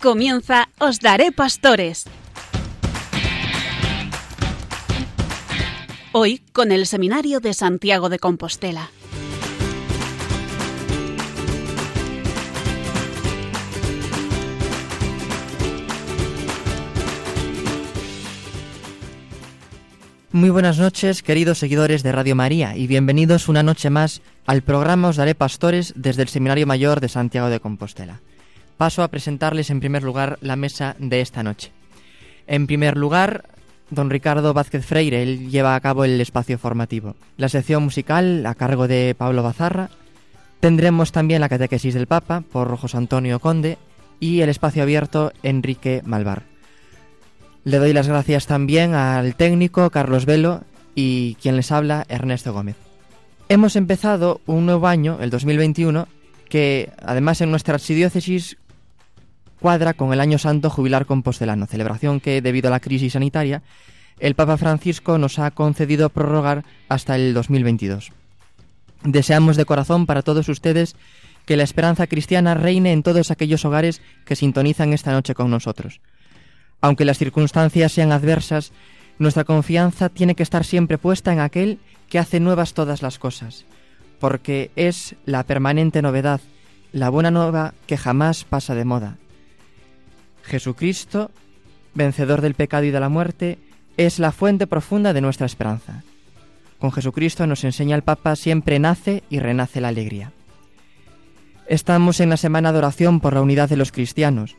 Comienza Os Daré Pastores. Hoy con el Seminario de Santiago de Compostela. Muy buenas noches, queridos seguidores de Radio María, y bienvenidos una noche más al programa Os Daré Pastores desde el Seminario Mayor de Santiago de Compostela. Paso a presentarles en primer lugar la mesa de esta noche. En primer lugar, don Ricardo Vázquez Freire, él lleva a cabo el espacio formativo. La sección musical a cargo de Pablo Bazarra. Tendremos también la catequesis del Papa por José Antonio Conde y el espacio abierto Enrique Malvar. Le doy las gracias también al técnico Carlos Velo y quien les habla Ernesto Gómez. Hemos empezado un nuevo año, el 2021, que además en nuestra archidiócesis cuadra con el Año Santo Jubilar Compostelano, celebración que debido a la crisis sanitaria el Papa Francisco nos ha concedido prorrogar hasta el 2022. Deseamos de corazón para todos ustedes que la esperanza cristiana reine en todos aquellos hogares que sintonizan esta noche con nosotros. Aunque las circunstancias sean adversas, nuestra confianza tiene que estar siempre puesta en aquel que hace nuevas todas las cosas, porque es la permanente novedad, la buena nueva que jamás pasa de moda. Jesucristo, vencedor del pecado y de la muerte, es la fuente profunda de nuestra esperanza. Con Jesucristo nos enseña el Papa siempre nace y renace la alegría. Estamos en la semana de oración por la unidad de los cristianos,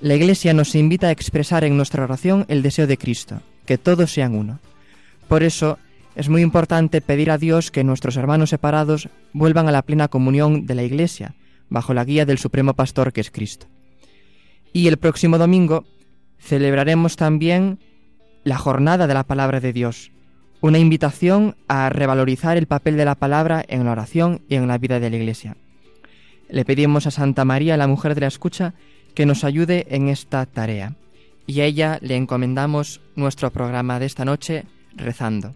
la Iglesia nos invita a expresar en nuestra oración el deseo de Cristo, que todos sean uno. Por eso es muy importante pedir a Dios que nuestros hermanos separados vuelvan a la plena comunión de la Iglesia, bajo la guía del Supremo Pastor que es Cristo. Y el próximo domingo celebraremos también la jornada de la palabra de Dios, una invitación a revalorizar el papel de la palabra en la oración y en la vida de la Iglesia. Le pedimos a Santa María, la mujer de la escucha, que nos ayude en esta tarea. Y a ella le encomendamos nuestro programa de esta noche rezando.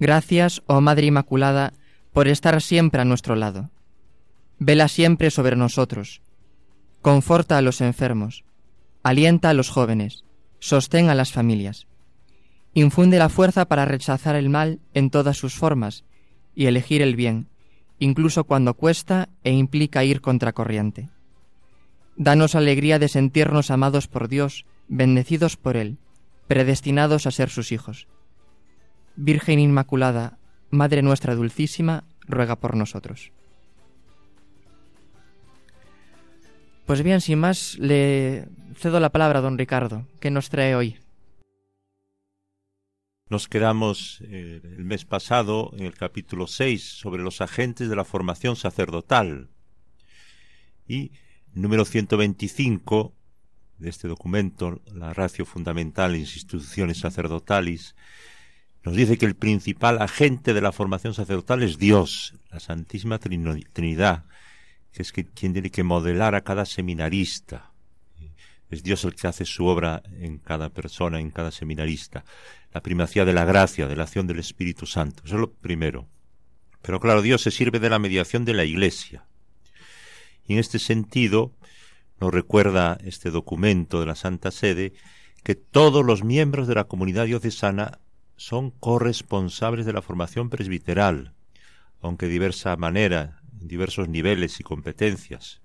Gracias, oh Madre Inmaculada, por estar siempre a nuestro lado. Vela siempre sobre nosotros. Conforta a los enfermos. Alienta a los jóvenes. Sostén a las familias. Infunde la fuerza para rechazar el mal en todas sus formas y elegir el bien, incluso cuando cuesta e implica ir contracorriente. Danos alegría de sentirnos amados por Dios, bendecidos por Él, predestinados a ser sus hijos. Virgen Inmaculada, Madre nuestra Dulcísima, ruega por nosotros. Pues bien, sin más, le cedo la palabra a don Ricardo. ¿Qué nos trae hoy? Nos quedamos eh, el mes pasado en el capítulo 6 sobre los agentes de la formación sacerdotal. Y número 125 de este documento, la ratio fundamental en instituciones sacerdotales, nos dice que el principal agente de la formación sacerdotal es Dios, la Santísima Trinidad, que es quien tiene que modelar a cada seminarista. Es Dios el que hace su obra en cada persona, en cada seminarista. La primacía de la gracia, de la acción del Espíritu Santo. Eso es lo primero. Pero claro, Dios se sirve de la mediación de la Iglesia. Y en este sentido, nos recuerda este documento de la Santa Sede que todos los miembros de la comunidad diocesana son corresponsables de la formación presbiteral, aunque de diversa manera, diversos niveles y competencias.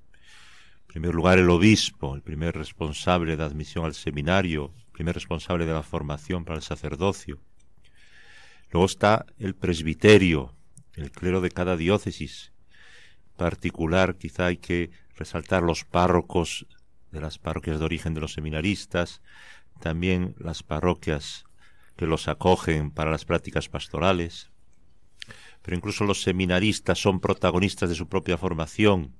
En primer lugar, el obispo, el primer responsable de admisión al seminario, el primer responsable de la formación para el sacerdocio. Luego está el presbiterio, el clero de cada diócesis, particular quizá hay que resaltar los párrocos de las parroquias de origen de los seminaristas, también las parroquias que los acogen para las prácticas pastorales, pero incluso los seminaristas son protagonistas de su propia formación,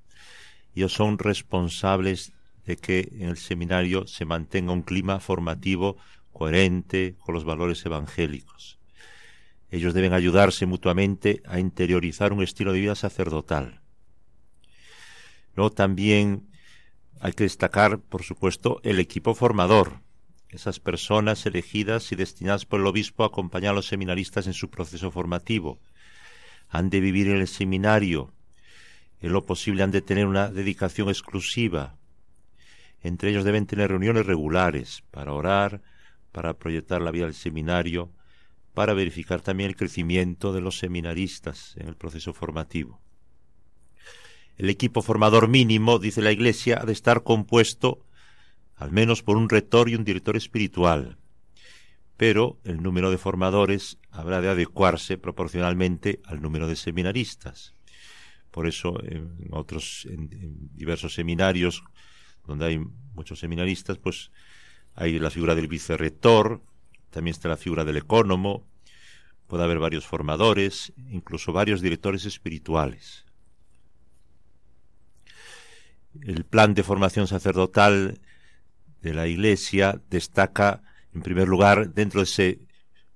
ellos son responsables de que en el seminario se mantenga un clima formativo coherente con los valores evangélicos. Ellos deben ayudarse mutuamente a interiorizar un estilo de vida sacerdotal. Luego también hay que destacar, por supuesto, el equipo formador, esas personas elegidas y destinadas por el obispo a acompañar a los seminaristas en su proceso formativo. Han de vivir en el seminario, en lo posible han de tener una dedicación exclusiva. Entre ellos deben tener reuniones regulares para orar, para proyectar la vida del seminario, para verificar también el crecimiento de los seminaristas en el proceso formativo. El equipo formador mínimo, dice la Iglesia, ha de estar compuesto al menos por un rector y un director espiritual, pero el número de formadores habrá de adecuarse proporcionalmente al número de seminaristas. Por eso, en otros, en, diversos seminarios donde hay muchos seminaristas, pues hay la figura del vicerrector, también está la figura del ecónomo, puede haber varios formadores, incluso varios directores espirituales. El plan de formación sacerdotal de la Iglesia destaca, en primer lugar, dentro de ese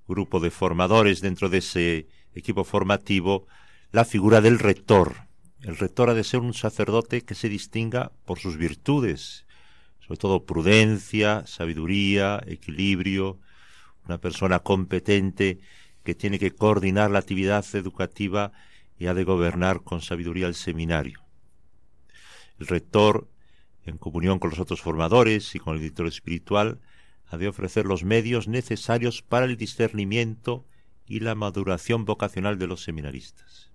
grupo de formadores, dentro de ese equipo formativo, la figura del rector. El rector ha de ser un sacerdote que se distinga por sus virtudes, sobre todo prudencia, sabiduría, equilibrio, una persona competente que tiene que coordinar la actividad educativa y ha de gobernar con sabiduría el seminario. El rector, en comunión con los otros formadores y con el director espiritual, de ofrecer los medios necesarios para el discernimiento y la maduración vocacional de los seminaristas.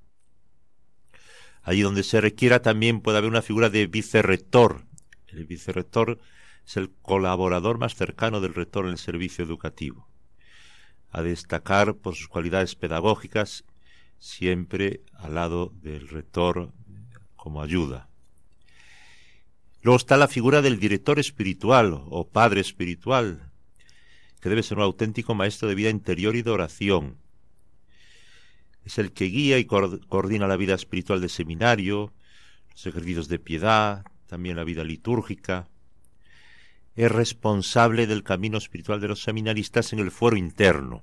Allí donde se requiera también puede haber una figura de vicerrector. El vicerrector es el colaborador más cercano del rector en el servicio educativo. A destacar por sus cualidades pedagógicas, siempre al lado del rector como ayuda. Luego está la figura del director espiritual o padre espiritual, que debe ser un auténtico maestro de vida interior y de oración, es el que guía y coordina la vida espiritual del seminario, los ejercicios de piedad, también la vida litúrgica. Es responsable del camino espiritual de los seminaristas en el fuero interno.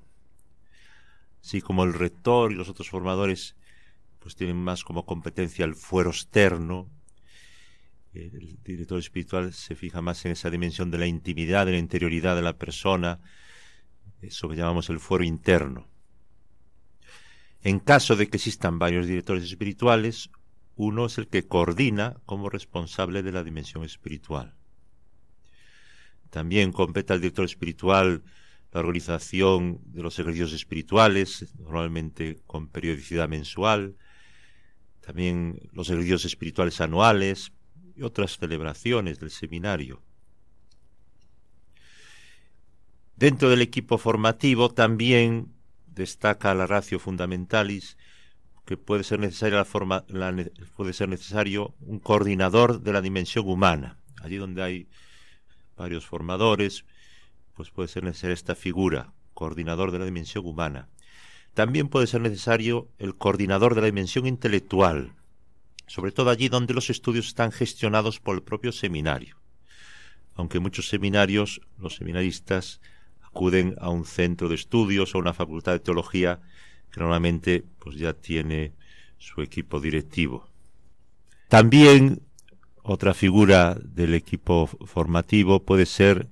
Así como el rector y los otros formadores pues tienen más como competencia el fuero externo, el director espiritual se fija más en esa dimensión de la intimidad, de la interioridad de la persona, eso que llamamos el fuero interno. En caso de que existan varios directores espirituales, uno es el que coordina como responsable de la dimensión espiritual. También compete al director espiritual la organización de los ejercicios espirituales, normalmente con periodicidad mensual, también los ejercicios espirituales anuales y otras celebraciones del seminario. Dentro del equipo formativo también destaca la ratio fundamentalis que puede ser necesaria la forma, puede ser necesario un coordinador de la dimensión humana. Allí donde hay varios formadores, pues puede ser necesaria esta figura, coordinador de la dimensión humana. También puede ser necesario el coordinador de la dimensión intelectual, sobre todo allí donde los estudios están gestionados por el propio seminario. Aunque muchos seminarios, los seminaristas, acuden a un centro de estudios o una facultad de teología que normalmente pues ya tiene su equipo directivo. También otra figura del equipo formativo puede ser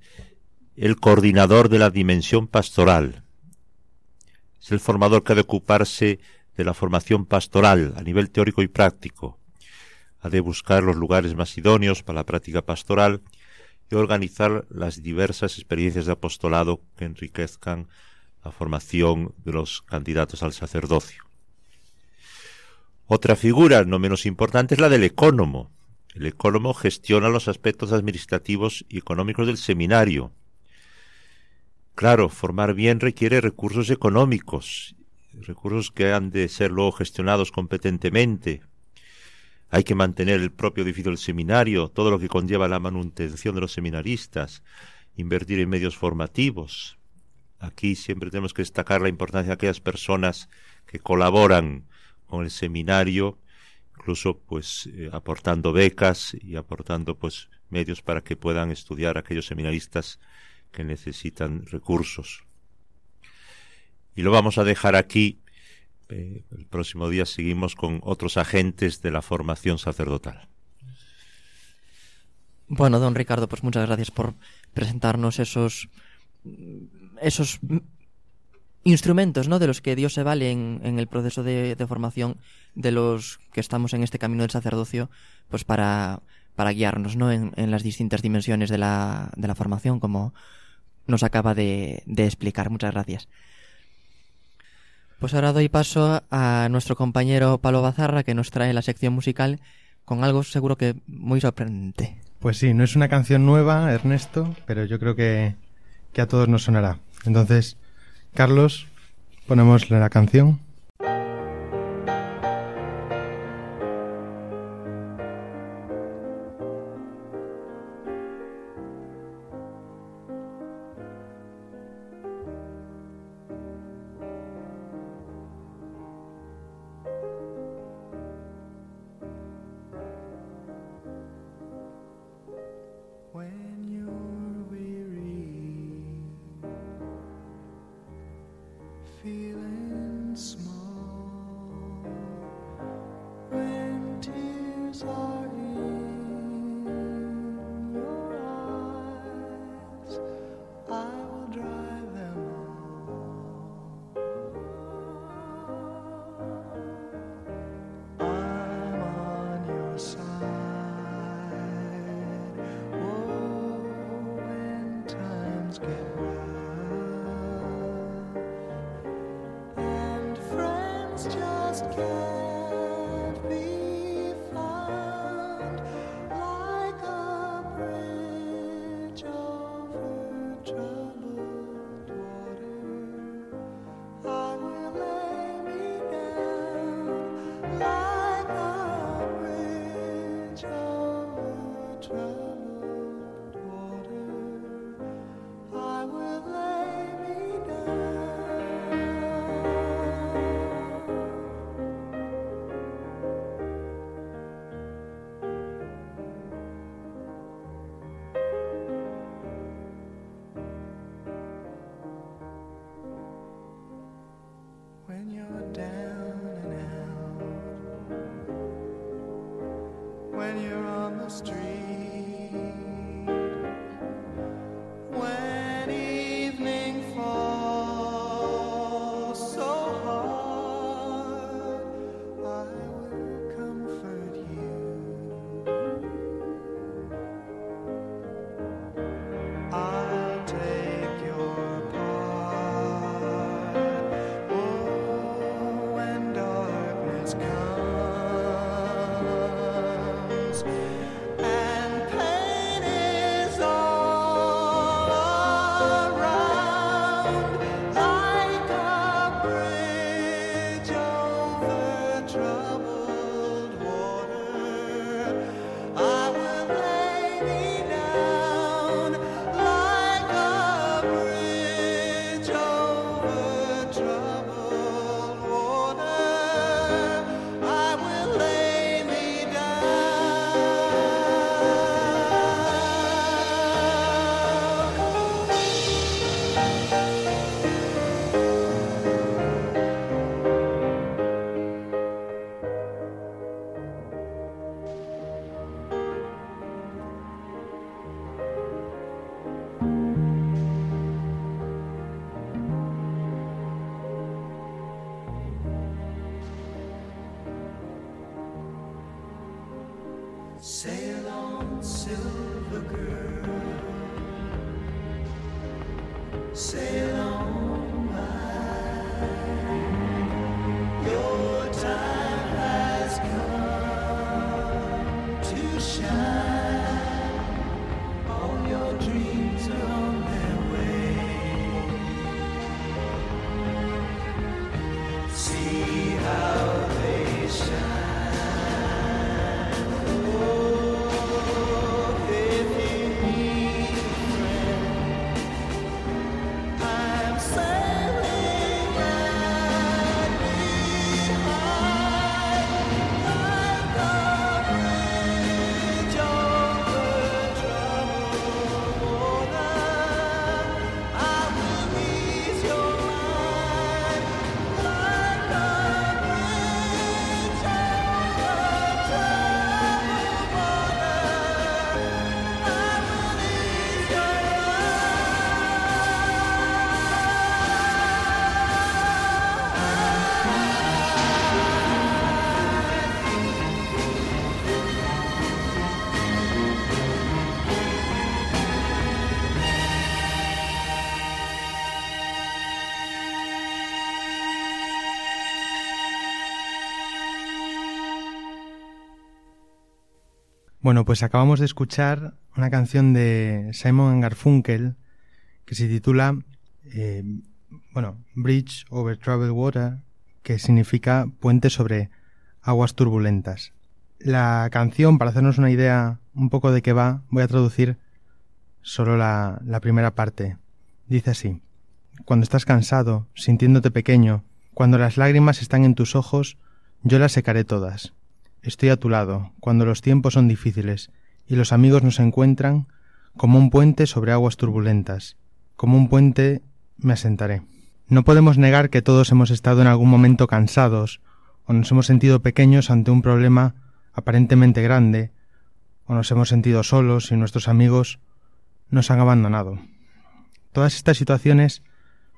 el coordinador de la dimensión pastoral. Es el formador que ha de ocuparse de la formación pastoral a nivel teórico y práctico. Ha de buscar los lugares más idóneos para la práctica pastoral y organizar las diversas experiencias de apostolado que enriquezcan la formación de los candidatos al sacerdocio. Otra figura no menos importante es la del ecónomo. El ecónomo gestiona los aspectos administrativos y económicos del seminario. Claro, formar bien requiere recursos económicos, recursos que han de ser luego gestionados competentemente hay que mantener el propio edificio del seminario, todo lo que conlleva la manutención de los seminaristas, invertir en medios formativos. Aquí siempre tenemos que destacar la importancia de aquellas personas que colaboran con el seminario, incluso pues eh, aportando becas y aportando pues medios para que puedan estudiar aquellos seminaristas que necesitan recursos. Y lo vamos a dejar aquí el próximo día seguimos con otros agentes de la formación sacerdotal. Bueno, don Ricardo, pues muchas gracias por presentarnos esos esos instrumentos ¿no? de los que Dios se vale en, el proceso de, formación de los que estamos en este camino del sacerdocio, pues para, para guiarnos ¿no? en, en las distintas dimensiones de la, de la formación, como nos acaba de, de explicar. Muchas gracias pues ahora doy paso a nuestro compañero Pablo Bazarra que nos trae la sección musical con algo seguro que muy sorprendente. Pues sí, no es una canción nueva, Ernesto, pero yo creo que, que a todos nos sonará. Entonces, Carlos, ponemos la canción. Say Bueno, pues acabamos de escuchar una canción de Simon Garfunkel que se titula eh, bueno, Bridge over Troubled Water, que significa puente sobre aguas turbulentas. La canción, para hacernos una idea un poco de qué va, voy a traducir solo la, la primera parte. Dice así, Cuando estás cansado, sintiéndote pequeño, cuando las lágrimas están en tus ojos, yo las secaré todas. Estoy a tu lado, cuando los tiempos son difíciles y los amigos nos encuentran, como un puente sobre aguas turbulentas, como un puente me asentaré. No podemos negar que todos hemos estado en algún momento cansados, o nos hemos sentido pequeños ante un problema aparentemente grande, o nos hemos sentido solos y nuestros amigos nos han abandonado. Todas estas situaciones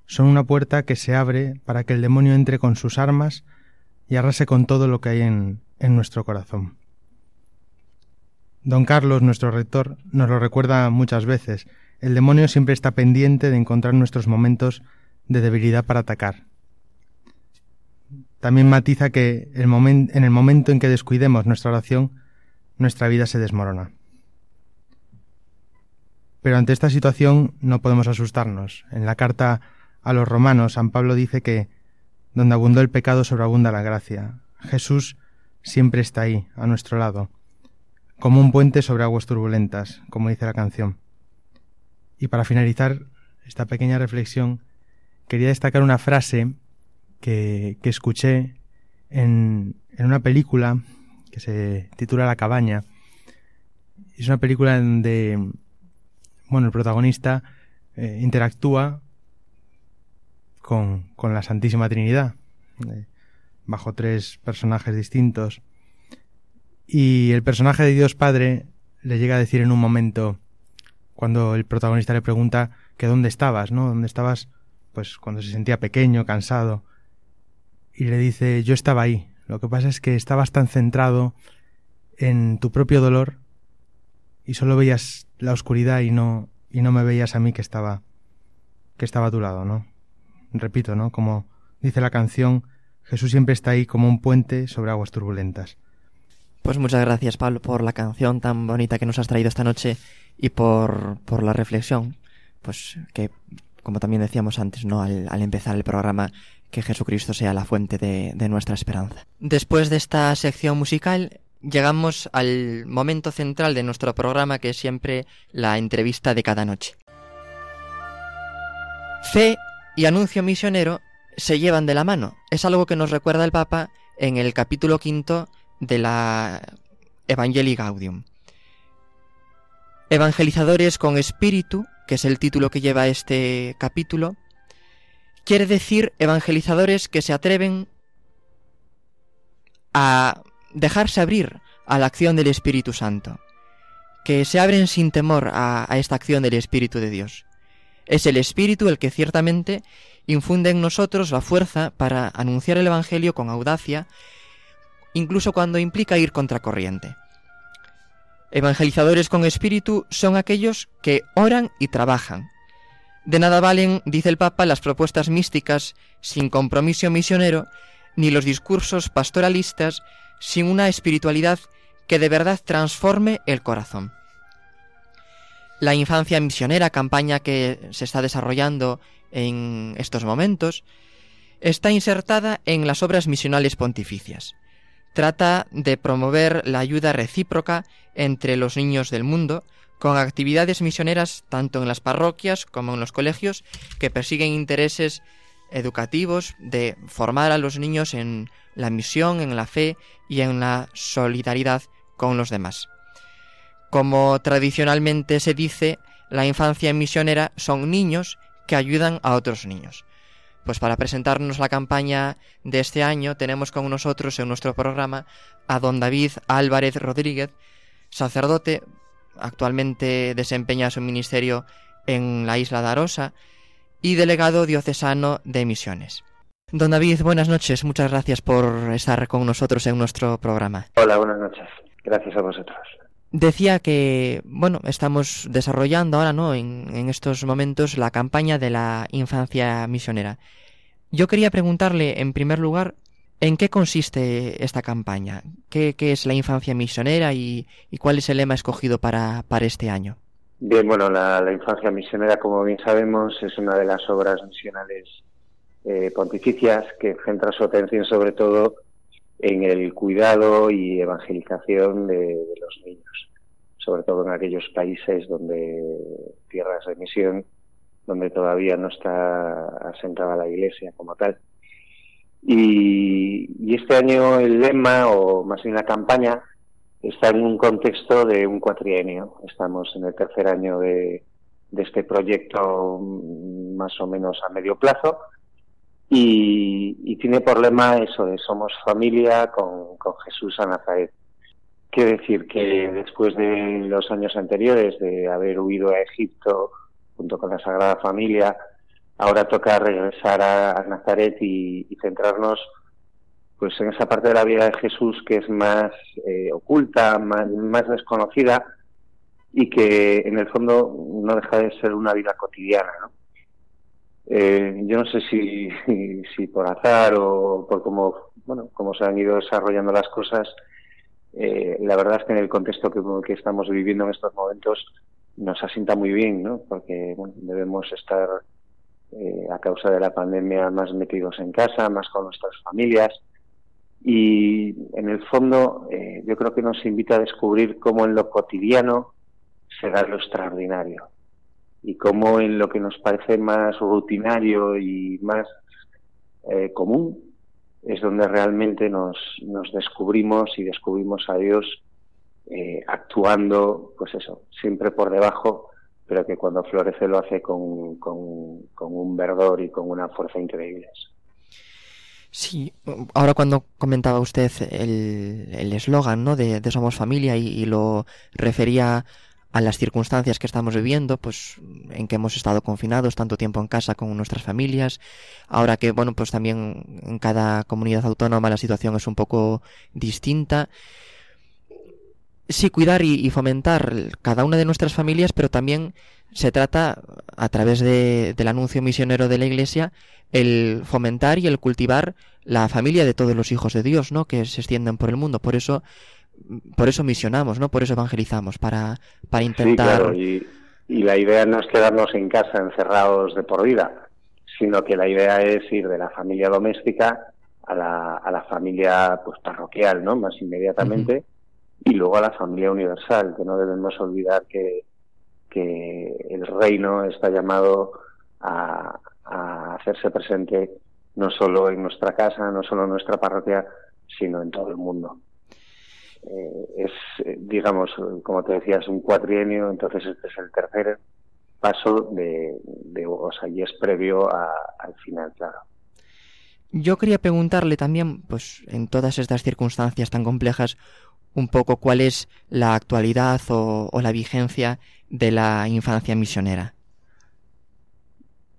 son una puerta que se abre para que el demonio entre con sus armas y arrase con todo lo que hay en, en nuestro corazón. Don Carlos, nuestro rector, nos lo recuerda muchas veces. El demonio siempre está pendiente de encontrar nuestros momentos de debilidad para atacar. También matiza que en el momento en que descuidemos nuestra oración, nuestra vida se desmorona. Pero ante esta situación no podemos asustarnos. En la carta a los romanos, San Pablo dice que donde abundó el pecado sobreabunda la gracia. Jesús siempre está ahí, a nuestro lado, como un puente sobre aguas turbulentas, como dice la canción. Y para finalizar esta pequeña reflexión, quería destacar una frase que, escuché en, una película que se titula La cabaña. Es una película donde, bueno, el protagonista eh, interactúa con, con la Santísima Trinidad, eh, bajo tres personajes distintos. Y el personaje de Dios Padre le llega a decir en un momento, cuando el protagonista le pregunta que dónde estabas, ¿no? ¿Dónde estabas? Pues cuando se sentía pequeño, cansado. Y le dice, yo estaba ahí. Lo que pasa es que estabas tan centrado en tu propio dolor y solo veías la oscuridad y no, y no me veías a mí que estaba, que estaba a tu lado, ¿no? Repito, ¿no? Como dice la canción, Jesús siempre está ahí como un puente sobre aguas turbulentas. Pues muchas gracias, Pablo, por la canción tan bonita que nos has traído esta noche y por, por la reflexión. Pues que, como también decíamos antes, ¿no? Al, al empezar el programa, que Jesucristo sea la fuente de, de nuestra esperanza. Después de esta sección musical, llegamos al momento central de nuestro programa, que es siempre la entrevista de cada noche. Fe y anuncio misionero se llevan de la mano. Es algo que nos recuerda el Papa en el capítulo quinto de la Evangelii Gaudium. Evangelizadores con espíritu, que es el título que lleva este capítulo, quiere decir evangelizadores que se atreven a dejarse abrir a la acción del Espíritu Santo, que se abren sin temor a, a esta acción del Espíritu de Dios. Es el Espíritu el que ciertamente infunde en nosotros la fuerza para anunciar el Evangelio con audacia, incluso cuando implica ir contracorriente. Evangelizadores con espíritu son aquellos que oran y trabajan. De nada valen, dice el Papa, las propuestas místicas sin compromiso misionero, ni los discursos pastoralistas sin una espiritualidad que de verdad transforme el corazón. La infancia misionera, campaña que se está desarrollando en estos momentos, está insertada en las obras misionales pontificias. Trata de promover la ayuda recíproca entre los niños del mundo, con actividades misioneras tanto en las parroquias como en los colegios que persiguen intereses educativos de formar a los niños en la misión, en la fe y en la solidaridad con los demás. Como tradicionalmente se dice, la infancia misionera son niños que ayudan a otros niños. Pues para presentarnos la campaña de este año tenemos con nosotros en nuestro programa a don David Álvarez Rodríguez, sacerdote, actualmente desempeña su ministerio en la isla de Arosa y delegado diocesano de misiones. Don David, buenas noches, muchas gracias por estar con nosotros en nuestro programa. Hola, buenas noches. Gracias a vosotros. Decía que, bueno, estamos desarrollando ahora, ¿no? En, en, estos momentos la campaña de la infancia misionera. Yo quería preguntarle, en primer lugar, ¿En qué consiste esta campaña? ¿Qué, qué es la infancia misionera y, y, cuál es el lema escogido para, para este año? Bien, bueno, la, la, infancia misionera, como bien sabemos, es una de las obras misionales eh, pontificias que centra su atención sobre todo en el cuidado y evangelización de, los niños, sobre todo en aquellos países donde tierras de misión, donde todavía no está asentada la Iglesia como tal. Y, este año el lema, o más bien la campaña, está en un contexto de un cuatrienio. Estamos en el tercer año de, de este proyecto más o menos a medio plazo y, y, tiene por lema eso de somos familia con, con Jesús a Nazaret. Quiere decir que después de los años anteriores de haber huido a Egipto junto con la Sagrada Familia, ahora toca regresar a, a Nazaret y, y, centrarnos pues en esa parte de la vida de Jesús que es más eh, oculta, más, más, desconocida y que en el fondo no deja de ser una vida cotidiana. ¿no? Eh, yo no sé si, por azar o por cómo, bueno, cómo se han ido desarrollando las cosas, eh, la verdad es que en el contexto que, que estamos viviendo en estos momentos nos asienta muy bien, ¿no? porque bueno, debemos estar eh, a causa de la pandemia más metidos en casa, más con nuestras familias. Y en el fondo eh, yo creo que nos invita a descubrir cómo en lo cotidiano se da lo extraordinario y cómo en lo que nos parece más rutinario y más eh, común es donde realmente nos, nos descubrimos y descubrimos a Dios eh, actuando, pues eso, siempre por debajo pero que cuando florece lo hace con, con, un verdor y con una fuerza increíbles. Sí, ahora cuando comentaba usted el eslogan ¿no? de, Somos Familia y, lo refería a las circunstancias que estamos viviendo, pues en que hemos estado confinados tanto tiempo en casa con nuestras familias, ahora que bueno, pues también en cada comunidad autónoma la situación es un poco distinta sí cuidar y, fomentar cada una de nuestras familias, pero también se trata, a través de, del anuncio misionero de la Iglesia, el fomentar y el cultivar la familia de todos los hijos de Dios, ¿no? Que se extienden por el mundo. Por eso, por eso misionamos, ¿no? Por eso evangelizamos, para, para intentar. Sí, claro. y, y la idea no es quedarnos en casa encerrados de por vida, sino que la idea es ir de la familia doméstica a la, a la familia pues parroquial, ¿no? Más inmediatamente. Uh -huh y luego a la familia universal, que no debemos olvidar que, que el reino está llamado a, a, hacerse presente no solo en nuestra casa, no solo en nuestra parroquia, sino en todo el mundo. Eh, es, digamos, como te decía, es un cuatrienio, entonces este es el tercer paso de, de o sea, y es previo a, al final, claro. Yo quería preguntarle también, pues en todas estas circunstancias tan complejas, un poco cuál es la actualidad o, o la vigencia de la infancia misionera.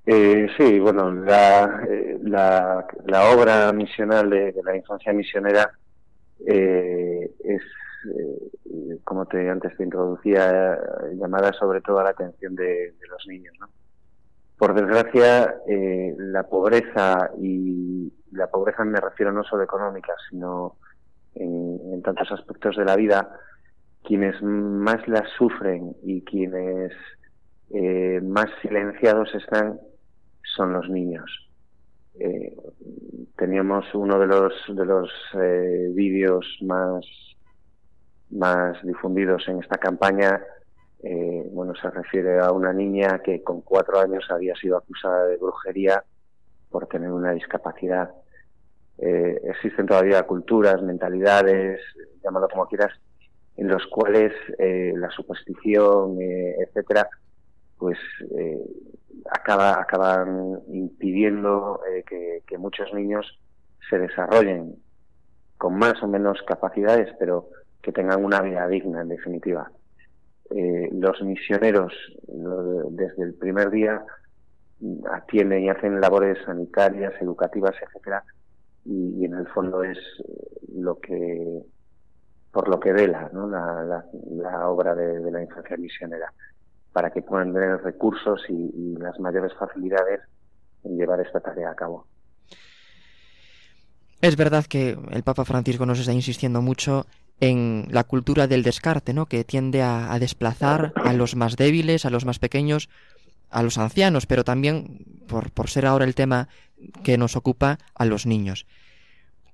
Eh, sí, bueno, la, la, la obra misional de, de, la infancia misionera eh, es, eh, como te antes te introducía, llamada sobre todo a la atención de, los niños. ¿no? Por desgracia, eh, la pobreza y la pobreza me refiero no solo económica, sino en, en, tantos aspectos de la vida, quienes más las sufren y quienes eh, más silenciados están son los niños. Eh, teníamos uno de los de los eh, vídeos más más difundidos en esta campaña. Eh, bueno se refiere a una niña que con cuatro años había sido acusada de brujería por tener una discapacidad. Existen todavía culturas, mentalidades, llámalo como quieras, en los cuales la superstición, etcétera, pues acaba, acaban impidiendo eh, que, muchos niños se desarrollen con más o menos capacidades, pero que tengan una vida digna, en definitiva. Eh, los misioneros, desde el primer día, atienden y hacen labores sanitarias, educativas, etcétera, y, en el fondo es lo que por lo que vela ¿no? la, la, la, obra de, la infancia misionera para que puedan tener recursos y, las mayores facilidades en llevar esta tarea a cabo. Es verdad que el Papa Francisco nos está insistiendo mucho en la cultura del descarte, ¿no? Que tiende a, desplazar a los más débiles, a los más pequeños, a los ancianos, pero también, por, ser ahora el tema que nos ocupa, a los niños.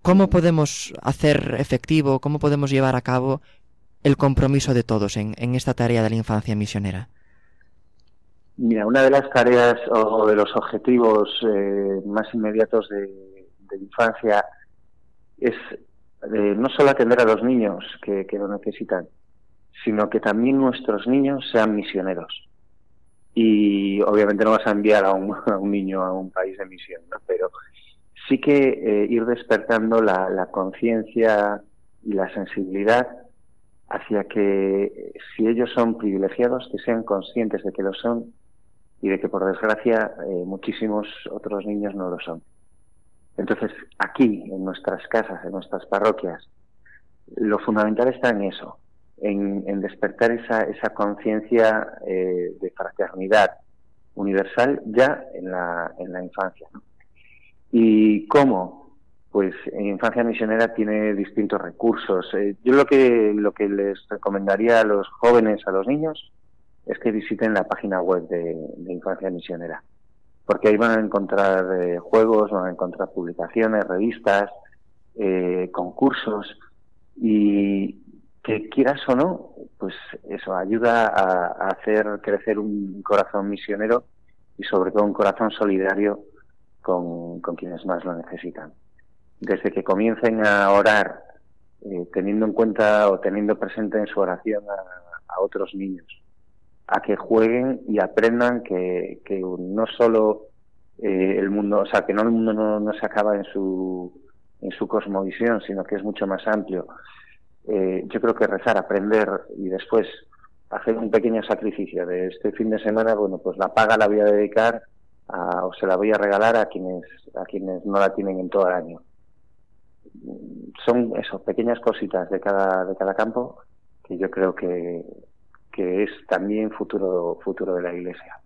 ¿Cómo podemos hacer efectivo, cómo podemos llevar a cabo el compromiso de todos en esta tarea de la infancia misionera? Mira, una de las tareas o de los objetivos eh, más inmediatos de, de infancia es eh, no solo atender a los niños que, lo necesitan, sino que también nuestros niños sean misioneros. Y obviamente no vas a enviar a un, a un niño a un país de misión, ¿no? pero sí que eh, ir despertando la, la conciencia y la sensibilidad hacia que si ellos son privilegiados, que sean conscientes de que lo son y de que por desgracia eh, muchísimos otros niños no lo son. Entonces, aquí, en nuestras casas, en nuestras parroquias, lo fundamental está en eso, en, despertar esa, esa conciencia eh, de fraternidad universal ya en la, en la infancia. ¿Y cómo? Pues en Infancia Misionera tiene distintos recursos. Eh, yo lo que, lo que les recomendaría a los jóvenes, a los niños, es que visiten la página web de, Infancia Misionera, porque ahí van a encontrar eh, juegos, van a encontrar publicaciones, revistas, eh, concursos y que quieras o no, pues eso ayuda a, hacer crecer un corazón misionero y sobre todo un corazón solidario con, con quienes más lo necesitan. Desde que comiencen a orar, eh, teniendo en cuenta o teniendo presente en su oración a otros niños, a que jueguen y aprendan que, que no solo eh, el mundo, o sea, que no el mundo no, no, se acaba en su, en su cosmovisión, sino que es mucho más amplio. Eh, yo creo que rezar, aprender y después hacer un pequeño sacrificio de este fin de semana, bueno, pues la paga la voy a dedicar a, o se la voy a regalar a quienes, a quienes no la tienen en todo el año. Son eso, pequeñas cositas de cada, de cada campo que yo creo que, que es también futuro, futuro de la Iglesia.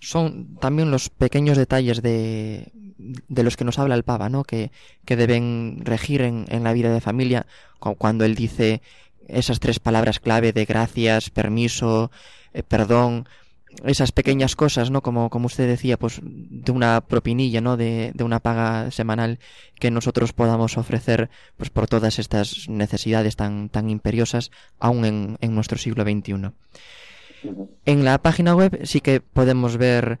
Son también los pequeños detalles de, de los que nos habla el Papa, ¿no? Que, que deben regir en, en la vida de familia, cuando él dice esas tres palabras clave de gracias, permiso, eh, perdón, esas pequeñas cosas, ¿no? Como, como usted decía, pues de una propinilla, ¿no? De, de, una paga semanal que nosotros podamos ofrecer, pues por todas estas necesidades tan, tan imperiosas, aún en, en nuestro siglo XXI. En la página web sí que podemos ver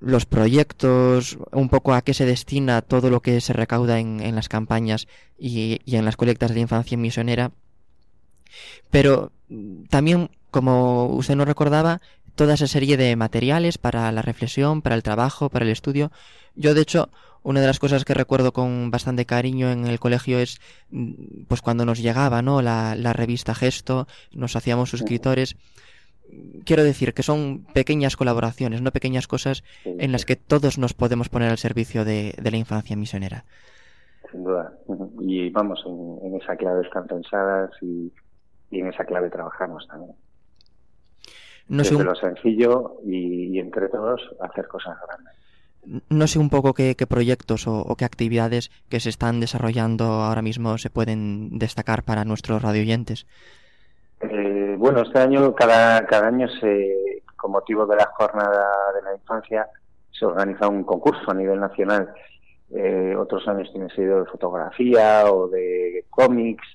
los proyectos, un poco a qué se destina todo lo que se recauda en, en las campañas y, y en las colectas de infancia misionera. Pero también, como usted nos recordaba, toda esa serie de materiales para la reflexión, para el trabajo, para el estudio. Yo, de hecho, una de las cosas que recuerdo con bastante cariño en el colegio es pues cuando nos llegaba, ¿no? La, la revista Gesto, nos hacíamos suscriptores. Quiero decir que son pequeñas colaboraciones, no pequeñas cosas en las que todos nos podemos poner al servicio de, de la infancia misionera. Sin duda. Y vamos, en, en esa clave están pensadas y, y en esa clave trabajamos también. No sé un, lo sencillo y, y entre todos hacer cosas grandes. no sé un poco qué, qué proyectos o, o, qué actividades que se están desarrollando ahora mismo se pueden destacar para nuestros radioyentes. Eh, bueno, este año, cada, cada año, se, con motivo de la jornada de la infancia, se organiza un concurso a nivel nacional. Eh, otros años tiene sido de fotografía o de cómics.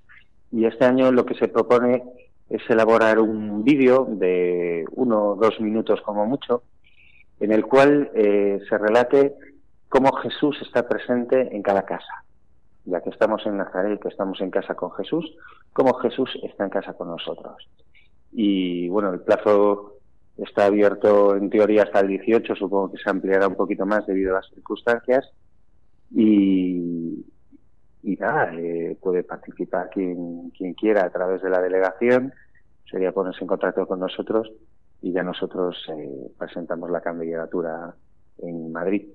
Y este año lo que se propone es elaborar un vídeo de uno o dos minutos como mucho, en el cual eh, se relate cómo Jesús está presente en cada casa. Ya que estamos en Nazaret, que estamos en casa con Jesús, cómo Jesús está en casa con nosotros. Y bueno, el plazo está abierto en teoría hasta el 18, supongo que se ampliará un poquito más debido a las circunstancias. Y, y nada, eh, puede participar quien, quien quiera a través de la delegación, sería ponerse en contacto con nosotros y ya nosotros eh, presentamos la candidatura en Madrid.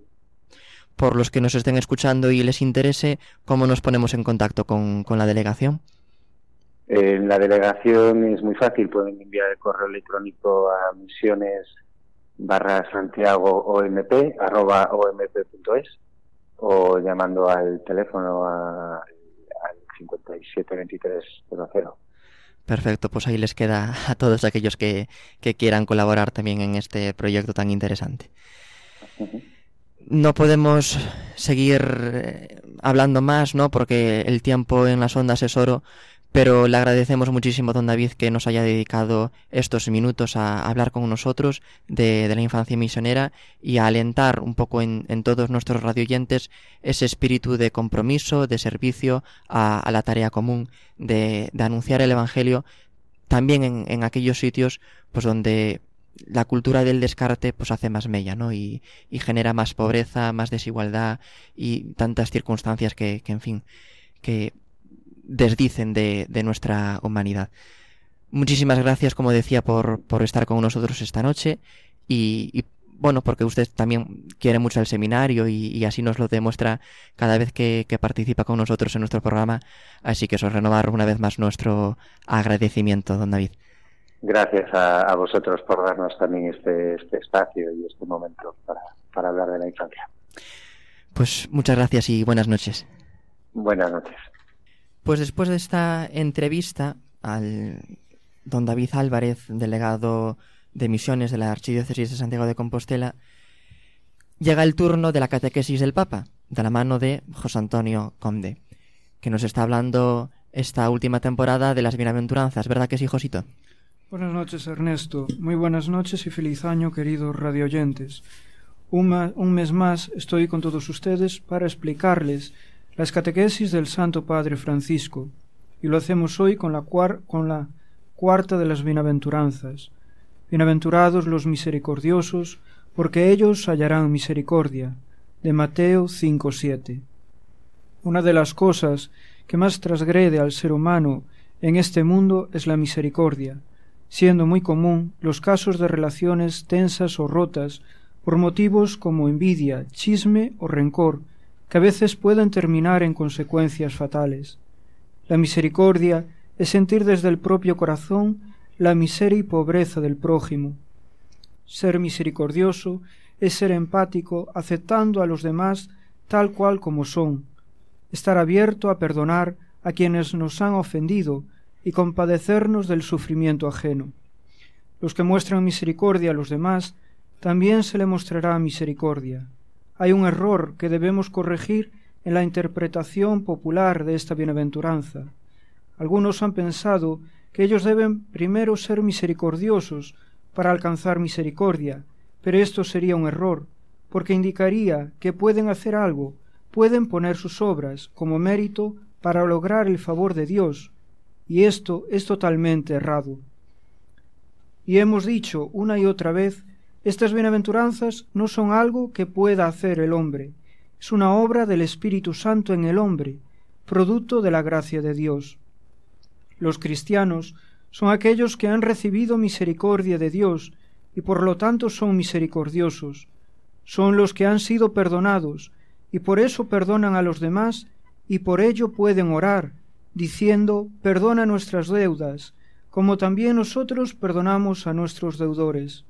Por los que nos estén escuchando y les interese, ¿cómo nos ponemos en contacto con, con la delegación? En la delegación es muy fácil, pueden enviar el correo electrónico a misiones barra Santiago OMP arroba omp.es o llamando al teléfono a- al 572300. Perfecto, pues ahí les queda a todos aquellos que, que quieran colaborar también en este proyecto tan interesante. No podemos seguir eh, hablando más, ¿no? Porque el tiempo en las ondas es oro, pero le agradecemos muchísimo don David que nos haya dedicado estos minutos a hablar con nosotros de, la infancia misionera y a alentar un poco en, todos nuestros radioyentes ese espíritu de compromiso, de servicio a, la tarea común, de, anunciar el Evangelio también en, en aquellos sitios pues donde la cultura del descarte pues hace más mella, ¿no? Y, y genera más pobreza, más desigualdad y tantas circunstancias que, que en fin, que desdicen de, de nuestra humanidad. Muchísimas gracias, como decía, por, por estar con nosotros esta noche y, y, bueno, porque usted también quiere mucho el seminario y, y así nos lo demuestra cada vez que, que participa con nosotros en nuestro programa. Así que eso, renovar una vez más nuestro agradecimiento, don David. Gracias a, a vosotros por darnos también este, este espacio y este momento para, para hablar de la infancia. Pues muchas gracias y buenas noches. Buenas noches. Pues después de esta entrevista al don David Álvarez, delegado de misiones de la Archidiócesis de Santiago de Compostela, llega el turno de la catequesis del Papa, de la mano de José Antonio Conde, que nos está hablando esta última temporada de las bienaventuranzas, ¿verdad que sí, Josito? Buenas noches, Ernesto. Muy buenas noches y feliz año, queridos radioyentes. Un, un mes más estoy con todos ustedes para explicarles las catequesis del Santo Padre Francisco, y lo hacemos hoy con la, cuarta de las bienaventuranzas. Bienaventurados los misericordiosos, porque ellos hallarán misericordia. De Mateo 5.7. Una de las cosas que más trasgrede al ser humano en este mundo es la misericordia, siendo muy común los casos de relaciones tensas o rotas por motivos como envidia, chisme o rencor, que a veces pueden terminar en consecuencias fatales. La misericordia es sentir desde el propio corazón la miseria y pobreza del prójimo. Ser misericordioso es ser empático, aceptando a los demás tal cual como son, estar abierto a perdonar a quienes nos han ofendido y compadecernos del sufrimiento ajeno. Los que muestran misericordia a los demás, también se le mostrará misericordia. Hay un error que debemos corregir en la interpretación popular de esta bienaventuranza. Algunos han pensado que ellos deben primero ser misericordiosos para alcanzar misericordia, pero esto sería un error, porque indicaría que pueden hacer algo, pueden poner sus obras como mérito para lograr el favor de Dios, y esto es totalmente errado. Y hemos dicho una y otra vez, estas bienaventuranzas no son algo que pueda hacer el hombre, es una obra del Espíritu Santo en el hombre, producto de la gracia de Dios. Los cristianos son aquellos que han recibido misericordia de Dios y por lo tanto son misericordiosos. Son los que han sido perdonados y por eso perdonan a los demás y por ello pueden orar, diciendo, perdona nuestras deudas, como también nosotros perdonamos a nuestros deudores.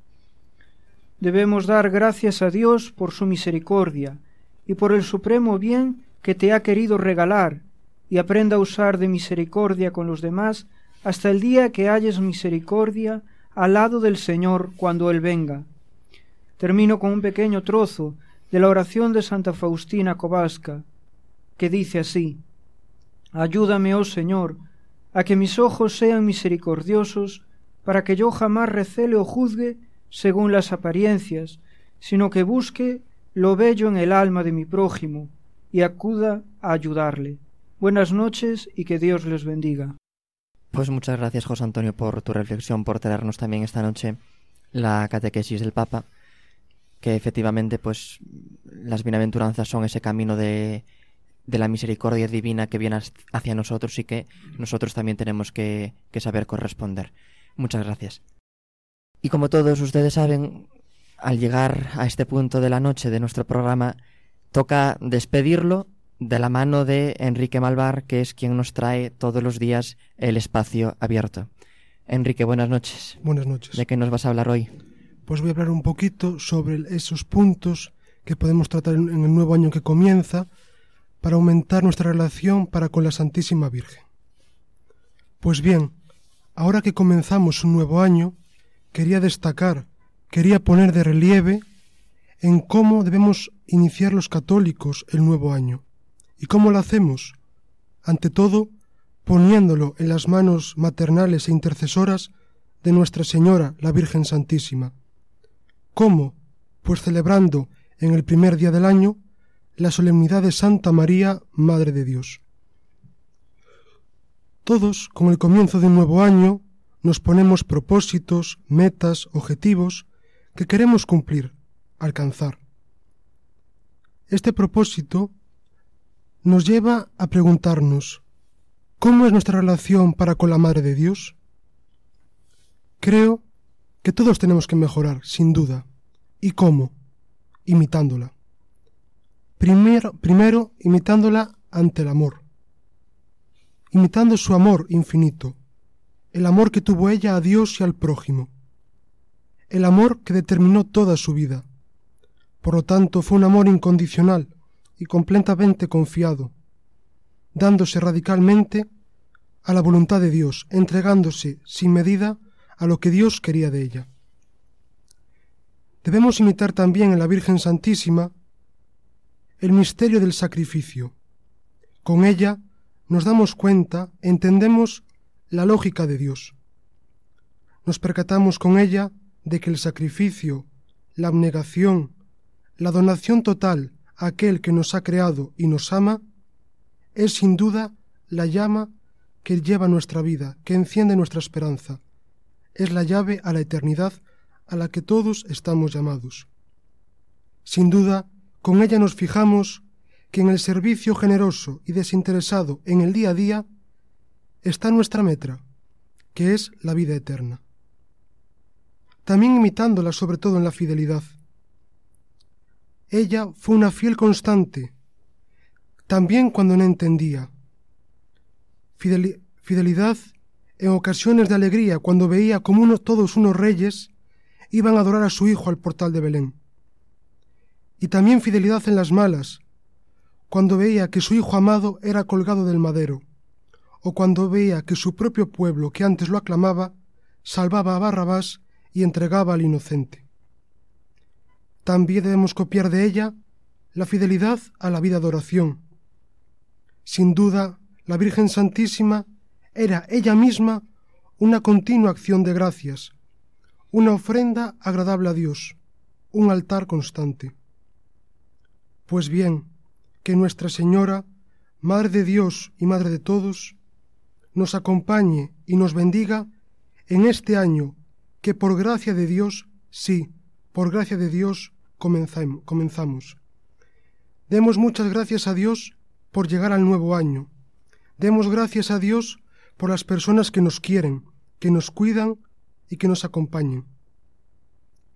Debemos dar gracias a Dios por su misericordia y por el supremo bien que te ha querido regalar, y aprenda a usar de misericordia con los demás hasta el día que halles misericordia al lado del Señor cuando Él venga. Termino con un pequeño trozo de la oración de Santa Faustina Kowalska, que dice así Ayúdame, oh Señor, a que mis ojos sean misericordiosos, para que yo jamás recele o juzgue según las apariencias, sino que busque lo bello en el alma de mi prójimo y acuda a ayudarle. Buenas noches y que Dios les bendiga. Pues muchas gracias, José Antonio, por tu reflexión, por traernos también esta noche la catequesis del Papa, que efectivamente, pues, las bienaventuranzas son ese camino de, de la misericordia divina que viene hacia nosotros y que nosotros también tenemos que, que saber corresponder. Muchas gracias. Y como todos ustedes saben, al llegar a este punto de la noche de nuestro programa, toca despedirlo de la mano de Enrique Malvar, que es quien nos trae todos los días el espacio abierto. Enrique, buenas noches. Buenas noches. ¿De qué nos vas a hablar hoy? Pues voy a hablar un poquito sobre esos puntos que podemos tratar en en el nuevo año que comienza para aumentar nuestra relación para con la Santísima Virgen. Pues bien, ahora que comenzamos un nuevo año, quería destacar, quería poner de relieve en cómo debemos iniciar los católicos el nuevo año. ¿Y cómo lo hacemos? Ante todo, poniéndolo en las manos maternales e intercesoras de Nuestra Señora, la Virgen Santísima. ¿Cómo? Pues celebrando en el primer día del año la solemnidad de Santa María, Madre de Dios. Todos, con el comienzo de un nuevo año, nos ponemos propósitos, metas, objetivos que queremos cumplir, alcanzar. Este propósito nos lleva a preguntarnos, ¿cómo es nuestra relación para con la Madre de Dios? Creo que todos tenemos que mejorar, sin duda. ¿Y cómo? Imitándola. Primero, primero imitándola ante el amor. Imitando su amor infinito, el amor que tuvo ella a Dios y al prójimo, el amor que determinó toda su vida. Por lo tanto, fue un amor incondicional y completamente confiado, dándose radicalmente a la voluntad de Dios, entregándose sin medida a lo que Dios quería de ella. Debemos imitar también en la Virgen Santísima el misterio del sacrificio. Con ella nos damos cuenta, entendemos la lógica de Dios. Nos percatamos con ella de que el sacrificio, la abnegación, la donación total a aquel que nos ha creado y nos ama, es sin duda la llama que lleva nuestra vida, que enciende nuestra esperanza. Es la llave a la eternidad a la que todos estamos llamados. Sin duda, con ella nos fijamos que en el servicio generoso y desinteresado en el día a día está nuestra meta, que es la vida eterna. También imitándola sobre todo en la fidelidad. Ella fue una fiel constante, también cuando no entendía. Fideli- fidelidad en ocasiones de alegría cuando veía como todos unos reyes iban a adorar a su hijo al portal de Belén. Y también fidelidad en las malas, cuando veía que su hijo amado era colgado del madero, o cuando veía que su propio pueblo, que antes lo aclamaba, salvaba a Barrabás y entregaba al inocente. También debemos copiar de ella la fidelidad a la vida de oración. Sin duda, la Virgen Santísima era ella misma una continua acción de gracias, una ofrenda agradable a Dios, un altar constante. Pues bien, que Nuestra Señora, Madre de Dios y Madre de todos, nos acompañe y nos bendiga en este año que por gracia de Dios, sí, por gracia de Dios comenzam- comenzamos. Demos muchas gracias a Dios por llegar al nuevo año. Demos gracias a Dios por las personas que nos quieren, que nos cuidan y que nos acompañen.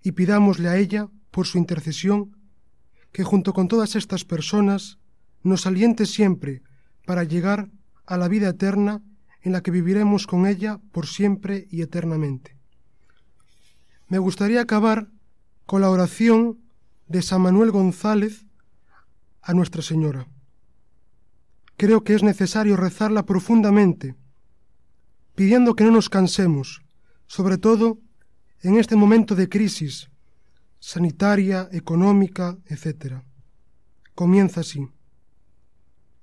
Y pidámosle a ella, por su intercesión, que junto con todas estas personas nos aliente siempre para llegar a la vida eterna en la que viviremos con ella por siempre y eternamente. Me gustaría acabar con la oración de San Manuel González a Nuestra Señora. Creo que es necesario rezarla profundamente, pidiendo que no nos cansemos, sobre todo en este momento de crisis sanitaria, económica, etc. Comienza así.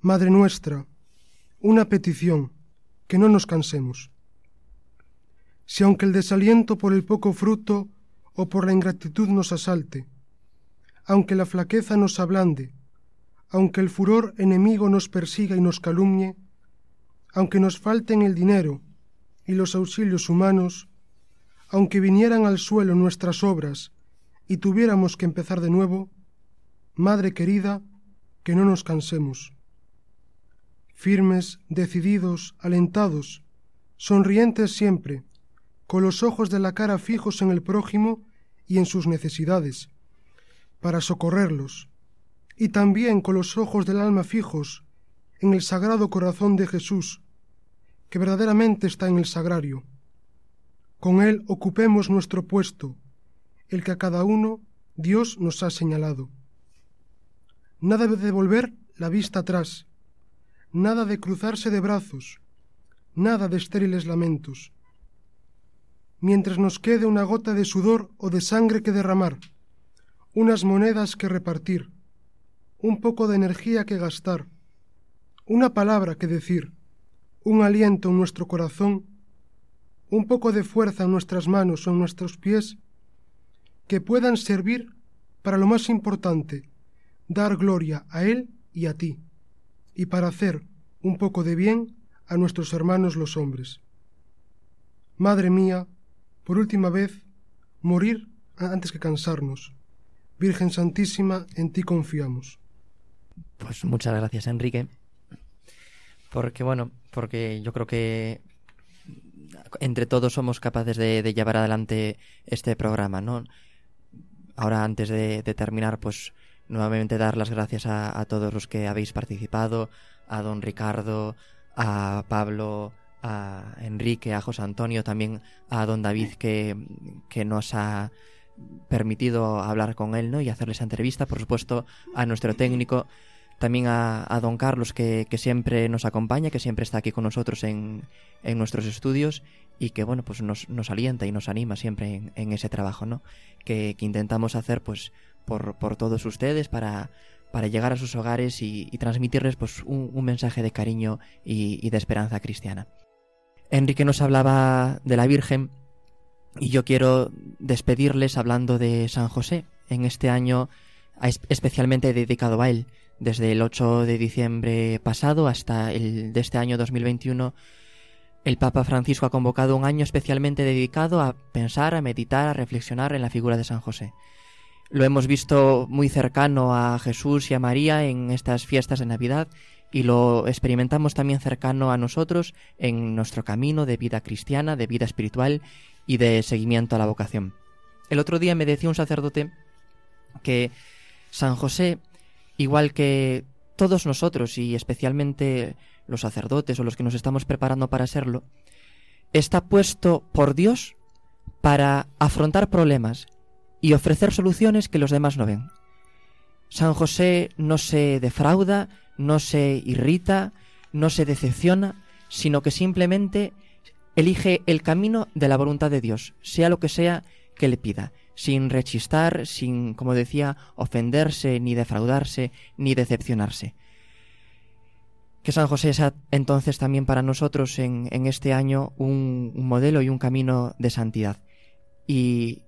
Madre nuestra, una petición, que no nos cansemos. Si aunque el desaliento por el poco fruto o por la ingratitud nos asalte, aunque la flaqueza nos ablande, aunque el furor enemigo nos persiga y nos calumnie, aunque nos falten el dinero y los auxilios humanos, aunque vinieran al suelo nuestras obras y tuviéramos que empezar de nuevo, Madre querida, que no nos cansemos. Firmes, decididos, alentados, sonrientes siempre, con los ojos de la cara fijos en el prójimo y en sus necesidades, para socorrerlos, y también con los ojos del alma fijos en el sagrado corazón de Jesús, que verdaderamente está en el sagrario. Con él ocupemos nuestro puesto, el que a cada uno Dios nos ha señalado. nada de volver la vista atrás, nada de cruzarse de brazos, nada de estériles lamentos. Mientras nos quede una gota de sudor o de sangre que derramar, unas monedas que repartir, un poco de energía que gastar, una palabra que decir, un aliento en nuestro corazón, un poco de fuerza en nuestras manos o en nuestros pies, que puedan servir para lo más importante, dar gloria a Él y a ti, y para hacer un poco de bien a nuestros hermanos los hombres. Madre mía, por última vez, morir antes que cansarnos. Virgen Santísima, en ti confiamos. Pues muchas gracias, Enrique. Porque, bueno, porque yo creo que entre todos somos capaces de, llevar adelante este programa, ¿no? Ahora, antes de terminar, pues nuevamente dar las gracias a, todos los que habéis participado, a don Ricardo, a Pablo, a Enrique, a José Antonio, también a don David que, que nos ha permitido hablar con él ¿no? y hacerle esa entrevista, por supuesto a nuestro técnico, también a, a don Carlos que, que, siempre nos acompaña, que siempre está aquí con nosotros en, en nuestros estudios y que bueno pues nos, nos alienta y nos anima siempre en, en ese trabajo ¿no? que, que intentamos hacer pues por, todos ustedes para, para llegar a sus hogares y, transmitirles pues un, un, mensaje de cariño y, y de esperanza cristiana. Enrique nos hablaba de la Virgen y yo quiero despedirles hablando de San José en este año especialmente dedicado a él. Desde el 8 de diciembre pasado hasta el de este año 2021, el Papa Francisco ha convocado un año especialmente dedicado a pensar, a meditar, a reflexionar en la figura de San José. Lo hemos visto muy cercano a Jesús y a María en estas fiestas de Navidad y lo experimentamos también cercano a nosotros en nuestro camino de vida cristiana, de vida espiritual y de seguimiento a la vocación. El otro día me decía un sacerdote que San José, igual que todos nosotros y especialmente los sacerdotes o los que nos estamos preparando para serlo, está puesto por Dios para afrontar problemas y ofrecer soluciones que los demás no ven. San José no se defrauda, no se irrita, no se decepciona, sino que simplemente elige el camino de la voluntad de Dios, sea lo que sea que le pida, sin rechistar, sin, como decía, ofenderse, ni defraudarse, ni decepcionarse. Que San José sea entonces también para nosotros en, en este año un, un, modelo y un camino de santidad. Y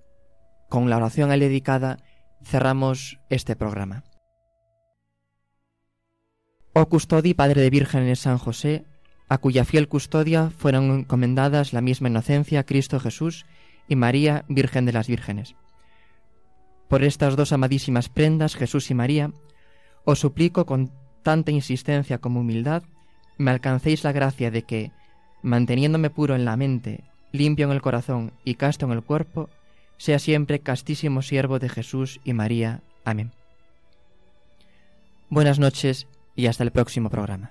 con la oración a él dedicada cerramos este programa. Oh custodi, Padre de Vírgenes San José, a cuya fiel custodia fueron encomendadas la misma inocencia, Cristo Jesús y María, Virgen de las Vírgenes. Por estas dos amadísimas prendas, Jesús y María, os suplico con tanta insistencia como humildad, me alcancéis la gracia de que, manteniéndome puro en la mente, limpio en el corazón y casto en el cuerpo, sea siempre castísimo siervo de Jesús y María. Amén. Buenas noches y hasta el próximo programa.